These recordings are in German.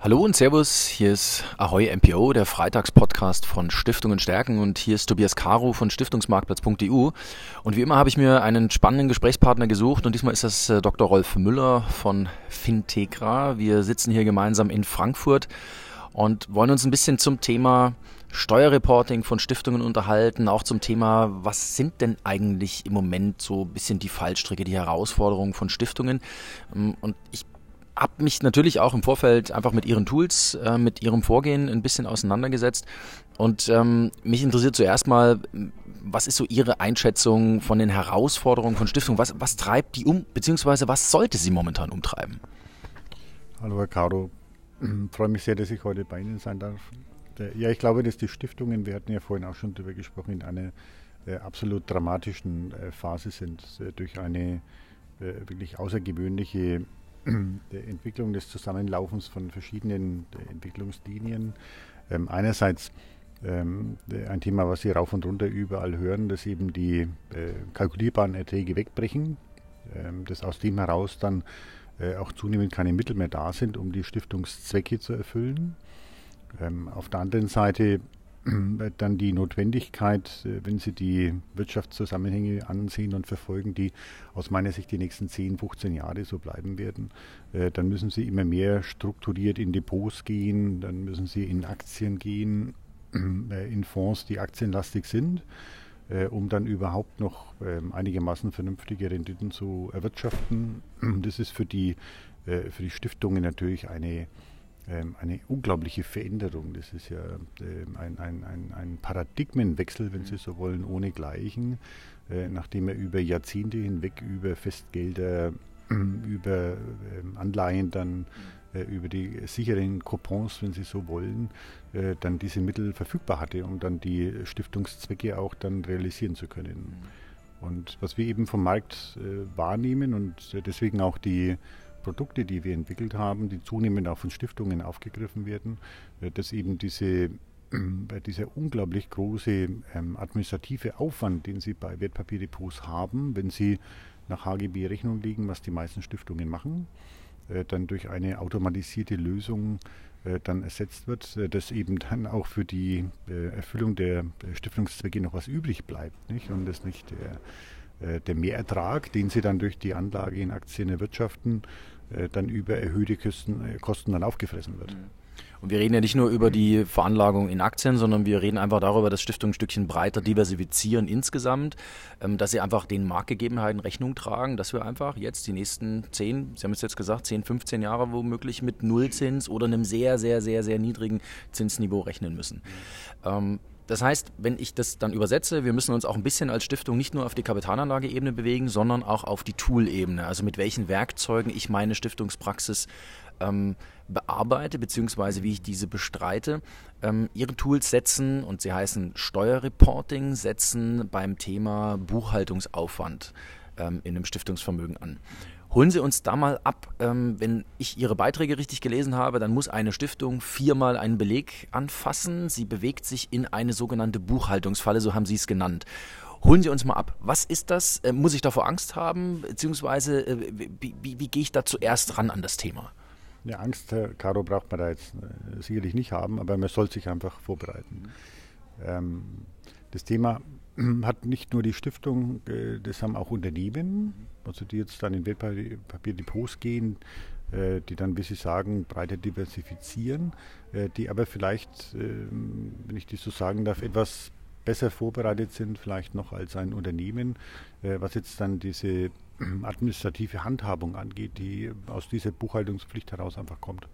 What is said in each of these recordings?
Hallo und Servus, hier ist Ahoy MPO, der Freitagspodcast von Stiftungen stärken und hier ist Tobias Caro von Stiftungsmarktplatz.eu und wie immer habe ich mir einen spannenden Gesprächspartner gesucht und diesmal ist das äh, Dr. Rolf Müller von Fintegra. Wir sitzen hier gemeinsam in Frankfurt und wollen uns ein bisschen zum Thema Steuerreporting von Stiftungen unterhalten, auch zum Thema, was sind denn eigentlich im Moment so ein bisschen die Fallstricke, die Herausforderungen von Stiftungen. Ähm, und ich habe mich natürlich auch im Vorfeld einfach mit ihren Tools, äh, mit ihrem Vorgehen ein bisschen auseinandergesetzt. Und ähm, mich interessiert zuerst mal, was ist so Ihre Einschätzung von den Herausforderungen von Stiftungen? Was, was treibt die um, beziehungsweise was sollte sie momentan umtreiben? Hallo Herr Caro, ich freue mich sehr, dass ich heute bei Ihnen sein darf. Ja, ich glaube, dass die Stiftungen, wir hatten ja vorhin auch schon darüber gesprochen, in einer äh, absolut dramatischen äh, Phase sind, äh, durch eine äh, wirklich außergewöhnliche der Entwicklung des Zusammenlaufens von verschiedenen Entwicklungslinien. Ähm, einerseits ähm, ein Thema, was Sie rauf und runter überall hören, dass eben die äh, kalkulierbaren Erträge wegbrechen, ähm, dass aus dem heraus dann äh, auch zunehmend keine Mittel mehr da sind, um die Stiftungszwecke zu erfüllen. Ähm, auf der anderen Seite dann die Notwendigkeit, äh, wenn Sie die Wirtschaftszusammenhänge ansehen und verfolgen, die aus meiner Sicht die nächsten 10, 15 Jahre so bleiben werden, äh, dann müssen Sie immer mehr strukturiert in Depots gehen, dann müssen Sie in Aktien gehen, äh, in Fonds, die aktienlastig sind, um dann überhaupt noch ähm, einigermaßen vernünftige Renditen zu erwirtschaften. Das ist für die, für die Stiftungen natürlich eine eine unglaubliche Veränderung. Das ist ja ähm, ein, ein, ein, ein Paradigmenwechsel, wenn Sie so wollen, ohne Gleichen, äh, nachdem er über Jahrzehnte hinweg über Festgelder, über ähm, Anleihen dann äh, über die sicheren Coupons, wenn Sie so wollen, äh, dann diese Mittel verfügbar hatte, um dann die Stiftungszwecke auch dann realisieren zu können. Mhm. Und was wir eben vom Markt wahrnehmen und deswegen auch die Produkte, die wir entwickelt haben, die zunehmend auch von Stiftungen aufgegriffen werden, äh, dass eben diese äh, dieser unglaublich große ähm, administrative Aufwand, den Sie bei Wertpapierdepots haben, wenn Sie nach HGB Rechnung legen, was die meisten Stiftungen machen, äh, dann durch eine automatisierte Lösung dann ersetzt wird, dass eben dann auch für die Erfüllung der Stiftungszwecke noch was übrig bleibt nicht? und das nicht der, der Mehrertrag, den Sie dann durch die Anlage in Aktien erwirtschaften, äh, dann über erhöhte Kosten, äh, Kosten dann aufgefressen wird. Mhm. Und wir reden ja nicht nur über die Veranlagung in Aktien, sondern wir reden einfach darüber, dass Stiftungen ein Stückchen breiter diversifizieren insgesamt, ähm, dass sie einfach den Marktgegebenheiten Rechnung tragen, dass wir einfach jetzt die nächsten 10, Sie haben es jetzt gesagt, 10, 15 Jahre womöglich mit Nullzins oder einem sehr, sehr, sehr, sehr niedrigen Zinsniveau rechnen müssen. Mhm. Das heißt, wenn ich das dann übersetze, wir müssen uns auch ein bisschen als Stiftung nicht nur auf die Kapitalanlageebene bewegen, sondern auch auf die Tool-Ebene, also mit welchen Werkzeugen ich meine Stiftungspraxis ähm, bearbeite, beziehungsweise wie ich diese bestreite. Ähm, ihre Tools setzen, und sie heißen Steuerreporting, setzen beim Thema Buchhaltungsaufwand ähm, in einem Stiftungsvermögen an. Holen Sie uns da mal ab. Ähm, wenn ich Ihre Beiträge richtig gelesen habe, dann muss eine Stiftung viermal einen Beleg anfassen. Sie bewegt sich in eine sogenannte Buchhaltungsfalle, so haben Sie es genannt. Holen Sie uns mal ab. Was ist das? Äh, muss ich davor Angst haben? Beziehungsweise, äh, wie, wie, wie gehe ich da zuerst ran an das Thema? Ja, Angst, Herr Caro, braucht man da jetzt äh, sicherlich nicht haben, aber man soll sich einfach vorbereiten. Ähm, das Thema hat nicht nur die Stiftung, äh, das haben auch Unternehmen, also die jetzt dann in Wertpapierdepots gehen, äh, die dann, wie Sie sagen, breiter diversifizieren, äh, die aber vielleicht, ähm, wenn ich das so sagen darf, etwas besser vorbereitet sind, vielleicht noch als ein Unternehmen, was jetzt dann diese administrative Handhabung angeht, die aus dieser Buchhaltungspflicht heraus einfach kommt.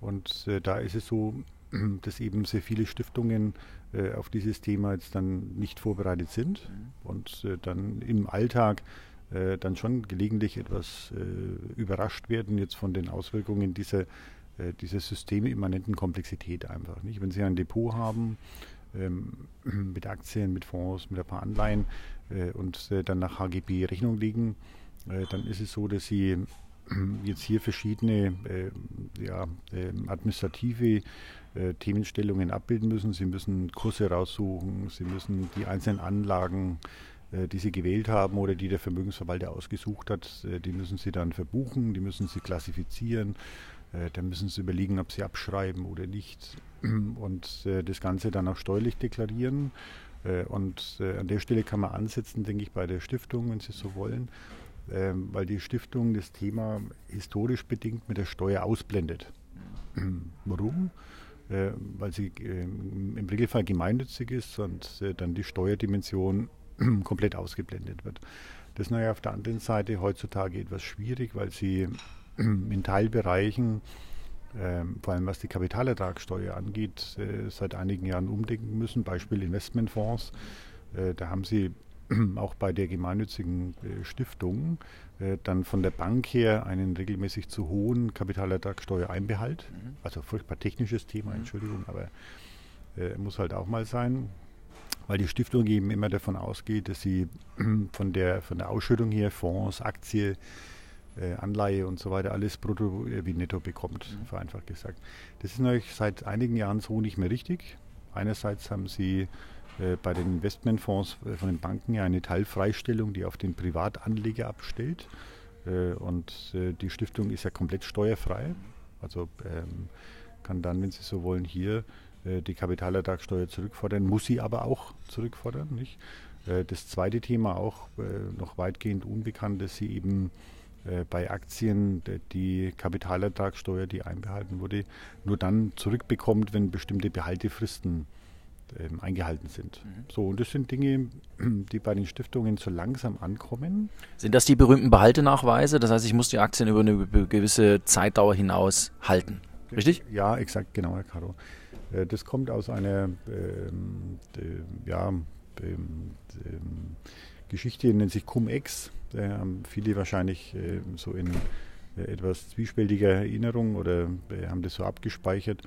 Und da ist es so, dass eben sehr viele Stiftungen äh, auf dieses Thema jetzt dann nicht vorbereitet sind mhm. und äh, dann im Alltag äh, dann schon gelegentlich etwas äh, überrascht werden jetzt von den Auswirkungen dieser, äh, dieser systemimmanenten Komplexität einfach. Nicht? Wenn Sie ein Depot haben, ähm, mit Aktien, mit Fonds, mit ein paar Anleihen äh, und dann nach HGB Rechnung legen, dann ist es so, dass Sie jetzt hier verschiedene ja, ähm, administrative äh, Themenstellungen abbilden müssen. Sie müssen Kurse raussuchen, Sie müssen die einzelnen Anlagen, äh, die Sie gewählt haben oder die der Vermögensverwalter ausgesucht hat, äh, die müssen Sie dann verbuchen, die müssen Sie klassifizieren. Äh, da müssen sie überlegen, ob sie abschreiben oder nicht und äh, das Ganze dann auch steuerlich deklarieren. Äh, und an der Stelle kann man ansetzen, denke ich, bei der Stiftung, wenn Sie so wollen, ähm, weil die Stiftung das Thema historisch bedingt mit der Steuer ausblendet. Warum? Äh, weil sie äh, im Regelfall gemeinnützig ist und äh, dann die Steuerdimension komplett ausgeblendet wird. Das ist naja auf der anderen Seite heutzutage etwas schwierig, weil sie in Teilbereichen, ähm, vor allem was die Kapitalertragssteuer angeht, äh, seit einigen Jahren umdenken müssen. Beispiel Investmentfonds. Äh, da haben sie auch bei der gemeinnützigen äh, Stiftung dann von der Bank her einen regelmäßig zu hohen Kapitalertragssteuereinbehalt. Mhm. Also furchtbar technisches Thema, mhm. Entschuldigung, aber äh, muss halt auch mal sein weil die Stiftung eben immer davon ausgeht, dass sie von der, von der Ausschüttung her Fonds, Aktie, äh, Anleihe und so weiter alles brutto äh, wie netto bekommt, mhm. vereinfacht gesagt. Das ist natürlich seit einigen Jahren so nicht mehr richtig. Einerseits haben sie äh, bei den Investmentfonds äh, von den Banken ja eine Teilfreistellung, die auf den Privatanleger abstellt. Äh, und die Stiftung ist ja komplett steuerfrei. Also ähm, kann dann, wenn Sie so wollen, hier die Kapitalertragssteuer zurückfordern, muss sie aber auch zurückfordern. Nicht? Das zweite Thema auch noch weitgehend unbekannt, dass sie eben bei Aktien die Kapitalertragssteuer, die einbehalten wurde, nur dann zurückbekommt, wenn bestimmte Behaltefristen ähm, eingehalten sind. Mhm. So, und das sind Dinge, die bei den Stiftungen so langsam ankommen. Sind das die berühmten Behaltenachweise? Das heißt, ich muss die Aktien über eine gewisse Zeitdauer hinaus halten. Richtig? Ja, exakt, genau, Herr Caro. Äh, das kommt aus einer ähm, ja, ähm, Geschichte, die nennt sich Cum-Ex. Haben viele wahrscheinlich äh, so in äh, etwas zwiespältiger Erinnerung oder haben das so abgespeichert.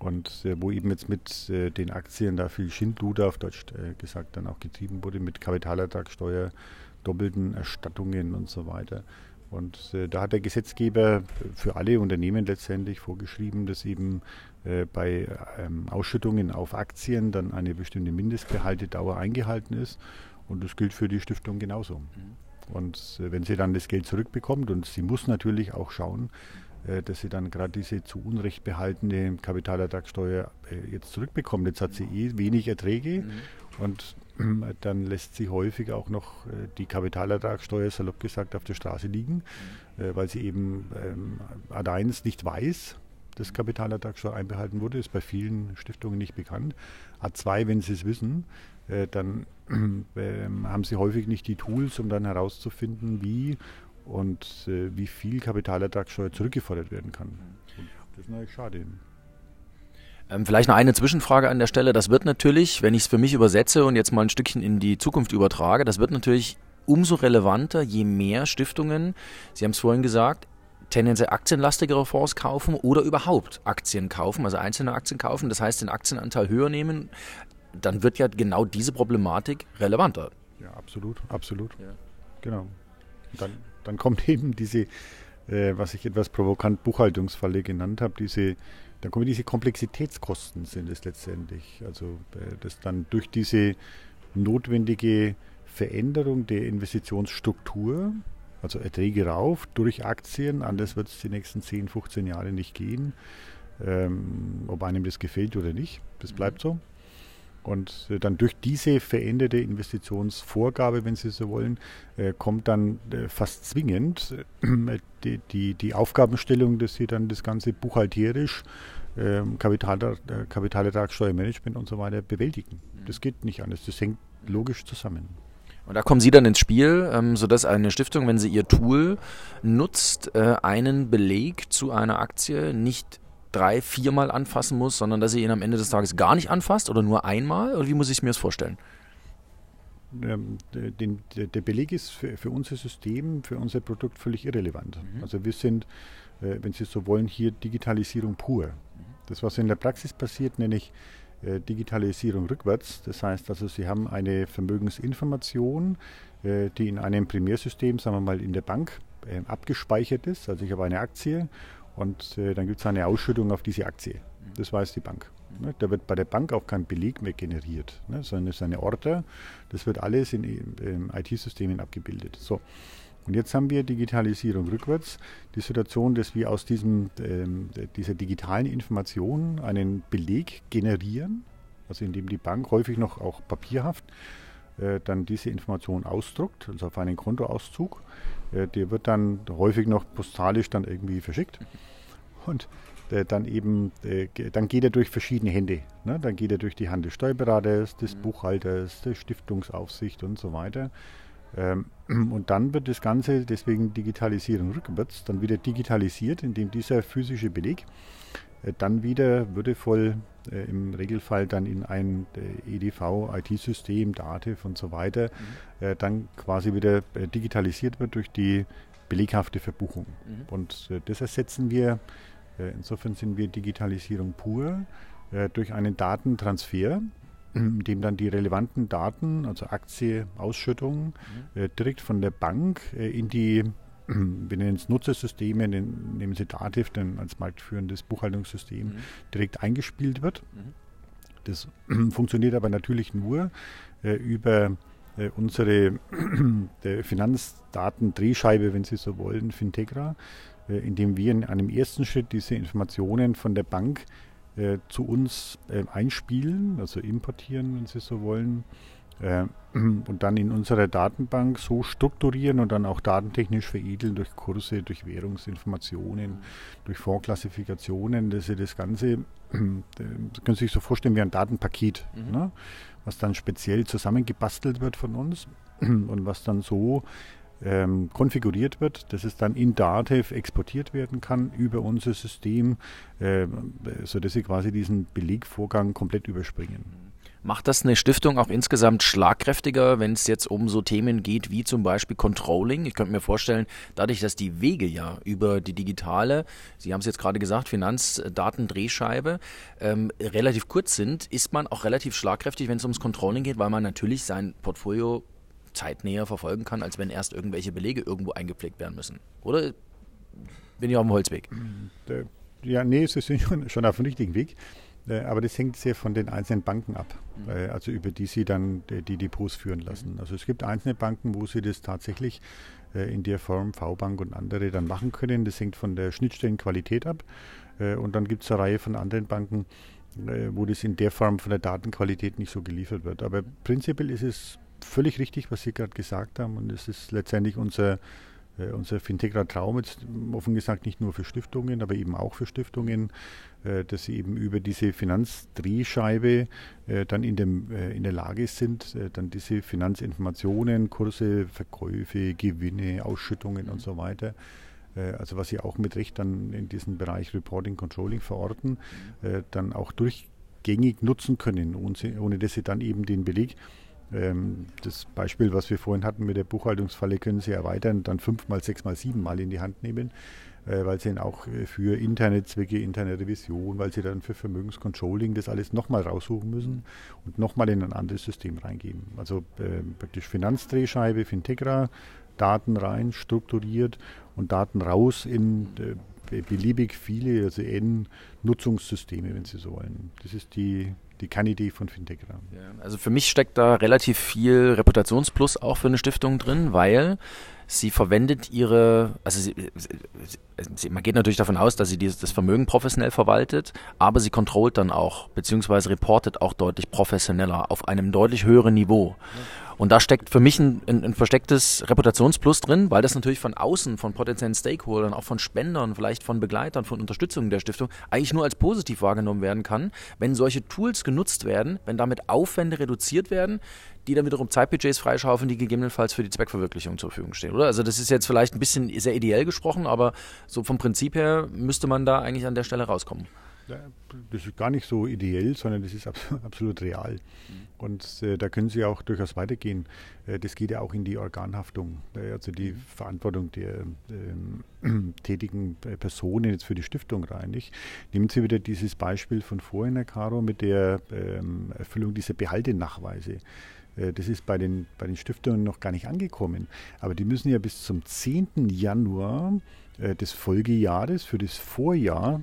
Und wo eben jetzt mit den Aktien da viel Schindluder, auf Deutsch gesagt, dann auch getrieben wurde, mit Kapitalertragssteuer, doppelten Erstattungen und so weiter. Und äh, da hat der Gesetzgeber für alle Unternehmen letztendlich vorgeschrieben, dass eben äh, bei ähm, Ausschüttungen auf Aktien dann eine bestimmte Mindestbehaltedauer eingehalten ist. Und das gilt für die Stiftung genauso. Mhm. Und äh, wenn sie dann das Geld zurückbekommt, und sie muss natürlich auch schauen, äh, dass sie dann gerade diese zu Unrecht behaltene Kapitalertragssteuer äh, jetzt zurückbekommt. Jetzt hat sie eh wenig Erträge mhm. und dann lässt sie häufig auch noch die Kapitalertragssteuer, salopp gesagt, auf der Straße liegen, mhm. weil sie eben ähm, A1 nicht weiß, dass Kapitalertragssteuer einbehalten wurde, ist bei vielen Stiftungen nicht bekannt. A2, wenn sie es wissen, dann haben sie häufig nicht die Tools, um dann herauszufinden, wie und äh, wie viel Kapitalertragssteuer zurückgefordert werden kann. Und das ist natürlich schade. Ähm, vielleicht noch eine Zwischenfrage an der Stelle. Das wird natürlich, wenn ich es für mich übersetze und jetzt mal ein Stückchen in die Zukunft übertrage, das wird natürlich umso relevanter, je mehr Stiftungen, Sie haben es vorhin gesagt, tendenziell aktienlastigere Fonds kaufen oder überhaupt Aktien kaufen, also einzelne Aktien kaufen, das heißt den Aktienanteil höher nehmen, dann wird ja genau diese Problematik relevanter. Ja, absolut, absolut. Ja. Genau. Dann, dann kommt eben diese, äh, was ich etwas provokant Buchhaltungsfalle genannt habe, diese dann kommen diese Komplexitätskosten sind es letztendlich. Also äh, das dann durch diese notwendige Veränderung der Investitionsstruktur, also Erträge rauf durch Aktien, anders wird es die nächsten 10, 15 Jahre nicht gehen, ähm, ob einem das gefällt oder nicht, das mhm. bleibt so. Und äh, dann durch diese veränderte Investitionsvorgabe, wenn Sie so wollen, äh, kommt dann äh, fast zwingend die, die, die, Aufgabenstellung, dass Sie dann das Ganze buchhalterisch, ähm, Kapital, Kapitalertragssteuermanagement und so weiter bewältigen. Mhm. Das geht nicht anders. Das hängt logisch zusammen. Und da kommen Sie dann ins Spiel, ähm, sodass eine Stiftung, wenn sie ihr Tool nutzt, einen Beleg zu einer Aktie nicht drei, viermal anfassen muss, sondern dass sie ihn am Ende des Tages gar nicht anfasst oder nur einmal? Oder wie muss ich mir das vorstellen? Ähm, den, der Beleg ist für, für, unser System, für unser Produkt völlig irrelevant. Mhm. Also wir sind, äh, wenn Sie so wollen, hier Digitalisierung pur. Mhm. Das, was in der Praxis passiert, nenne ich äh, Digitalisierung rückwärts. Das heißt also, Sie haben eine Vermögensinformation, äh, die in einem Primärsystem, sagen wir mal in der Bank, abgespeichert ist. Also ich habe eine Aktie und äh, dann gibt es eine Ausschüttung auf diese Aktie. Das weiß die Bank. Ne? Da wird bei der Bank auch kein Beleg mehr generiert, ne? sondern es ist eine Order. Das wird alles in, in IT-Systemen abgebildet. So. Und jetzt haben wir Digitalisierung rückwärts, die Situation, dass wir aus diesem, ähm, dieser digitalen Information einen Beleg generieren, also indem die Bank häufig noch auch papierhaft äh, dann diese Information ausdruckt, also auf einen Kontoauszug. Äh, der wird dann häufig noch postalisch dann irgendwie verschickt. Und äh, dann eben, äh, dann geht er durch verschiedene Hände. Ne? Dann geht er durch die Hand des Steuerberaters, des mhm. Buchhalters, der Stiftungsaufsicht und so weiter. Ähm, und dann wird das Ganze, deswegen Digitalisierung rückwärts, dann wieder digitalisiert, indem dieser physische Beleg dann wieder würdevoll äh, im Regelfall dann in ein äh, EDV, IT-System, Dativ und so weiter, mhm. äh, dann quasi wieder äh, digitalisiert wird durch die beleghafte Verbuchung. Mhm. Und äh, das ersetzen wir, insofern sind wir Digitalisierung pur, durch einen Datentransfer, in dem dann die relevanten Daten, also Aktie, Ausschüttung, mhm. direkt von der Bank in die wir nennen es Nutzersysteme, nehmen Sie Dativ dann als marktführendes Buchhaltungssystem mhm. direkt eingespielt wird. Mhm. Das funktioniert aber natürlich nur äh, über äh, unsere äh, Finanzdatendrehscheibe, wenn Sie so wollen, Fintegra, äh, indem wir in einem ersten Schritt diese Informationen von der Bank äh, zu uns äh, einspielen, also importieren, wenn Sie so wollen und dann in unserer Datenbank so strukturieren und dann auch datentechnisch veredeln durch Kurse, durch Währungsinformationen, durch Vorklassifikationen, dass sie das Ganze, äh, das können Sie sich so vorstellen wie ein Datenpaket, mhm. ne, was dann speziell zusammengebastelt wird von uns und was dann so ähm, konfiguriert wird, dass es dann in Datev exportiert werden kann über unser System, äh, sodass Sie quasi diesen Belegvorgang komplett überspringen. Macht das eine Stiftung auch insgesamt schlagkräftiger, wenn es jetzt um so Themen geht wie zum Beispiel Controlling? Ich könnte mir vorstellen, dadurch, dass die Wege ja über die digitale, Sie haben es jetzt gerade gesagt, Finanzdatendrehscheibe, ähm, relativ kurz sind, ist man auch relativ schlagkräftig, wenn es ums Controlling geht, weil man natürlich sein Portfolio zeitnäher verfolgen kann, als wenn erst irgendwelche Belege irgendwo eingepflegt werden müssen. Oder bin ich auf dem Holzweg? Ja, nee, Sie sind schon auf dem richtigen Weg. Äh, aber das hängt sehr von den einzelnen Banken ab, mhm. Äh, also über die sie dann die Depots führen lassen. Mhm. Also es gibt einzelne Banken, wo sie das tatsächlich äh, in der Form V-Bank und andere dann machen können. Das hängt von der Schnittstellenqualität ab. Und dann gibt es eine Reihe von anderen Banken, wo das in der Form von der Datenqualität nicht so geliefert wird. Aber prinzipiell ist es völlig richtig, was Sie gerade gesagt haben. Und es ist letztendlich unser äh, unser Fintegra Traum jetzt offen gesagt nicht nur für Stiftungen, aber eben auch für Stiftungen, äh, dass sie eben über diese Finanzdrehscheibe äh, dann in, dem, äh, in der Lage sind, äh, dann diese Finanzinformationen, Kurse, Verkäufe, Gewinne, Ausschüttungen und so weiter, äh, also was sie auch mit Recht dann in diesem Bereich Reporting, Controlling verorten, dann auch durchgängig nutzen können, ohne, dass sie dann eben den Beleg das Beispiel, was wir vorhin hatten mit der Buchhaltungsfalle, können Sie erweitern, dann fünfmal, sechsmal, siebenmal in die Hand nehmen, äh, weil Sie dann auch äh, für interne Zwecke, interne Revision, weil Sie dann für Vermögenscontrolling das alles nochmal raussuchen müssen und nochmal in ein anderes System reingeben. Also äh, praktisch Finanzdrehscheibe, Fintegra, Daten rein, strukturiert und Daten raus in beliebig viele, also N-Nutzungssysteme, wenn Sie so wollen. Das ist die die Kernidee von Fintegra. Ja, also für mich steckt da relativ viel Reputationsplus auch für eine Stiftung drin, weil sie verwendet ihre, also sie, sie, man geht natürlich davon aus, dass sie dieses, das Vermögen professionell verwaltet, aber sie kontrollt dann auch, beziehungsweise reportet auch deutlich professioneller auf einem deutlich höheren Niveau. Ja. Und da steckt für mich ein, ein, ein, verstecktes Reputationsplus drin, weil das natürlich von außen, von potenziellen Stakeholdern, auch von Spendern, vielleicht von Begleitern, von Unterstützung der Stiftung eigentlich nur als positiv wahrgenommen werden kann, wenn solche Tools genutzt werden, wenn damit Aufwände reduziert werden, die dann wiederum Zeitbudgets freischaufeln, die gegebenenfalls für die Zweckverwirklichung zur Verfügung stehen, oder? Also das ist jetzt vielleicht ein bisschen sehr ideell gesprochen, aber so vom Prinzip her müsste man da eigentlich an der Stelle rauskommen das ist gar nicht so ideell, sondern das ist absolut real. Mhm. Und äh, da können Sie auch durchaus weitergehen. Äh, das geht ja auch in die Organhaftung, äh, also die mhm. Verantwortung der ähm, tätigen Personen jetzt für die Stiftung rein. Nicht? Nehmen Sie wieder dieses Beispiel von vorhin, Herr Caro, mit der ähm, Erfüllung dieser Behaltenachweise. Äh, das ist bei den, bei den Stiftungen noch gar nicht angekommen. Aber die müssen ja bis zum 10. Januar äh, des Folgejahres für das Vorjahr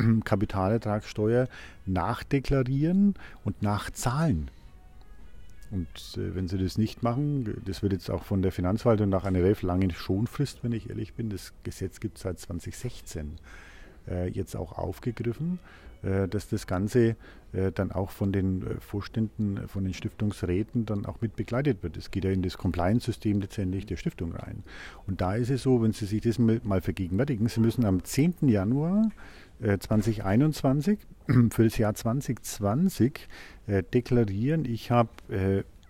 Kapitalertragssteuer nachdeklarieren und nachzahlen. Und äh, wenn sie das nicht machen, das wird jetzt auch von der Finanzverwaltung nach einer relativ langen Schonfrist, wenn ich ehrlich bin, das Gesetz gibt es seit 2016, äh, jetzt auch aufgegriffen, dass das Ganze äh, dann auch von den äh, Vorständen, von den Stiftungsräten dann auch mit begleitet wird. Es geht ja in das Compliance-System letztendlich der Stiftung rein. Und da ist es so, wenn Sie sich das mal vergegenwärtigen, Sie müssen am 10. Januar 2021 für das Jahr 2020 deklarieren, ich habe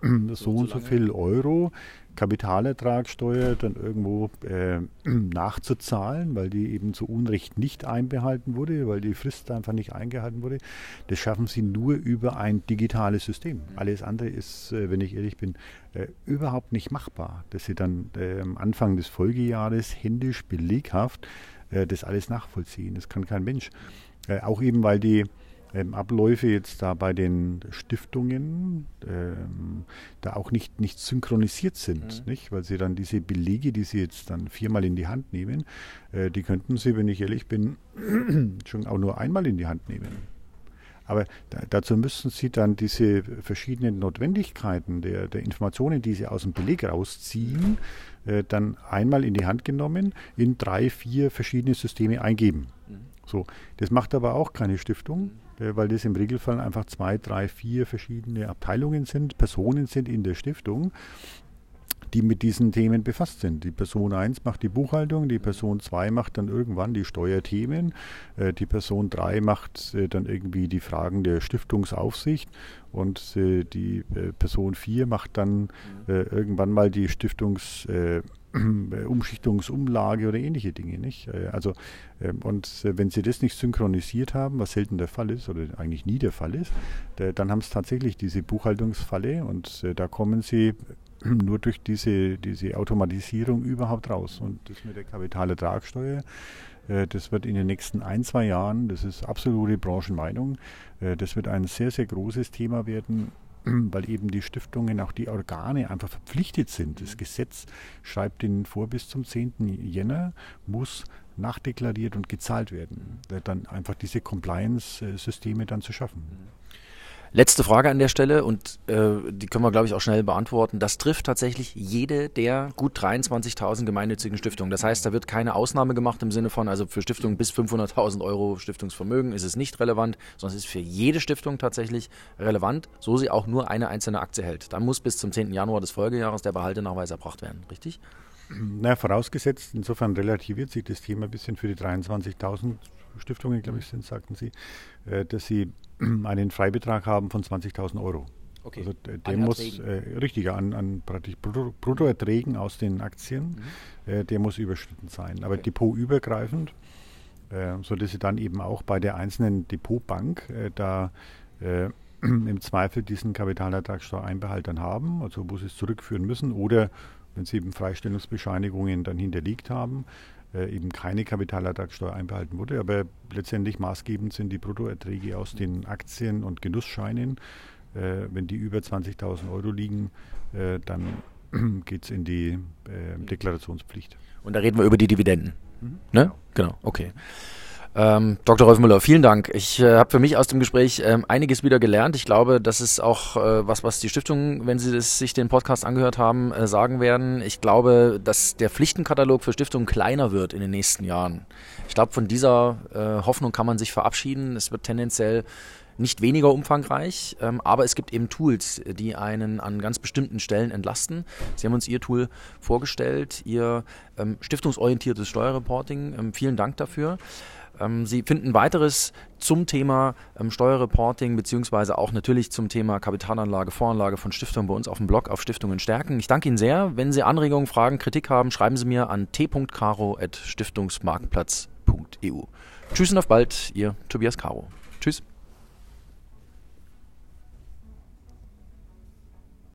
so, so und so viel Euro Kapitalertragssteuer dann irgendwo äh, nachzuzahlen, weil die eben zu Unrecht nicht einbehalten wurde, weil die Frist einfach nicht eingehalten wurde. Das schaffen sie nur über ein digitales System. Mhm. Alles andere ist, äh, wenn ich ehrlich bin, äh, überhaupt nicht machbar, dass sie dann äh, am Anfang des Folgejahres händisch beleghaft äh, das alles nachvollziehen. Das kann kein Mensch. Auch eben, weil die ähm, Abläufe jetzt da bei den Stiftungen ähm, da auch nicht, nicht synchronisiert sind, mhm. nicht? weil sie dann diese Belege, die sie jetzt dann viermal in die Hand nehmen, äh, die könnten sie, wenn ich ehrlich bin, schon auch nur einmal in die Hand nehmen. Aber da, dazu müssen Sie dann diese verschiedenen Notwendigkeiten der, der Informationen, die Sie aus dem Beleg rausziehen, äh, dann einmal in die Hand genommen, in drei, vier verschiedene Systeme eingeben. Mhm. So, das macht aber auch keine Stiftung. Äh, weil das im Regelfall einfach zwei, drei, vier verschiedene Abteilungen sind, Personen sind in der Stiftung die mit diesen Themen befasst sind. Die Person 1 macht die Buchhaltung, die Person 2 macht dann irgendwann die Steuerthemen, äh, die Person 3 macht äh, dann irgendwie die Fragen der Stiftungsaufsicht und die Person 4 macht dann irgendwann mal die Stiftungs Umschichtungsumlage oder ähnliche Dinge, nicht? Äh, also, ähm, und äh, wenn Sie das nicht synchronisiert haben, was selten der Fall ist oder eigentlich nie der Fall ist, dann haben Sie tatsächlich diese Buchhaltungsfalle und äh, da kommen Sie nur durch diese, diese Automatisierung überhaupt raus. Und das mit der Kapitalertragssteuer, das wird in den nächsten ein, zwei Jahren, das ist absolute Branchenmeinung, das wird ein sehr, sehr großes Thema werden, weil eben die Stiftungen, auch die Organe einfach verpflichtet sind. Das Gesetz schreibt ihnen vor, bis zum 10. Jänner muss nachdeklariert und gezahlt werden. Dann einfach diese Compliance-Systeme dann zu schaffen. Letzte Frage an der Stelle und äh, die können wir, glaube ich, auch schnell beantworten. Das trifft tatsächlich jede der gut 23.000 gemeinnützigen Stiftungen. Das heißt, da wird keine Ausnahme gemacht im Sinne von, also für Stiftungen bis 500.000 Euro Stiftungsvermögen ist es nicht relevant, sondern es ist für jede Stiftung tatsächlich relevant, so sie auch nur eine einzelne Aktie hält. Dann muss bis zum 10. Januar des Folgejahres der Behaltenachweis erbracht werden, richtig? Na, vorausgesetzt, insofern relativiert sich das Thema ein bisschen für die 23.000 Stiftungen, glaube ich, sind, sagten Sie, äh, dass sie einen Freibetrag haben von 20.000 Euro. Okay. Also der, der muss äh, richtig an, an praktisch Brutto, Bruttoerträgen aus den Aktien, mhm. äh, der muss überschritten sein. Aber okay. depotübergreifend, äh, sodass Sie dann eben auch bei der einzelnen Depotbank äh, da äh, im Zweifel diesen Kapitalertragssteuereinbehalt dann haben, also wo Sie es zurückführen müssen oder wenn Sie eben Freistellungsbescheinigungen dann hinterlegt haben, eben keine Kapitalertragssteuer einbehalten wurde. Aber letztendlich maßgebend sind die Bruttoerträge aus den Aktien und Genussscheinen. Äh, wenn die über 20.000 Euro liegen, äh, dann geht es in die äh, Deklarationspflicht. Und da reden wir über die Dividenden. Mhm. Ne? Genau, okay. Ähm, Dr. Rolf Müller, vielen Dank. Ich äh, habe für mich aus dem Gespräch ähm, einiges wieder gelernt. Ich glaube, das ist auch äh, was, was die Stiftung, wenn sie das, sich den Podcast angehört haben, äh, sagen werden. Ich glaube, dass der Pflichtenkatalog für Stiftungen kleiner wird in den nächsten Jahren. Ich glaube, von dieser äh, Hoffnung kann man sich verabschieden. Es wird tendenziell nicht weniger umfangreich, ähm, aber es gibt eben Tools, die einen an ganz bestimmten Stellen entlasten. Sie haben uns Ihr Tool vorgestellt, Ihr ähm, stiftungsorientiertes Steuerreporting. Ähm, vielen Dank dafür. Ähm, Sie finden weiteres zum Thema ähm, Steuerreporting beziehungsweise auch natürlich zum Thema Kapitalanlage, Voranlage von Stiftungen bei uns auf dem Blog auf Stiftungen stärken. Ich danke Ihnen sehr. Wenn Sie Anregungen, Fragen, Kritik haben, schreiben Sie mir an t.caro.stiftungsmarktplatz.eu. Tschüss und auf bald, Ihr Tobias Caro. Tschüss.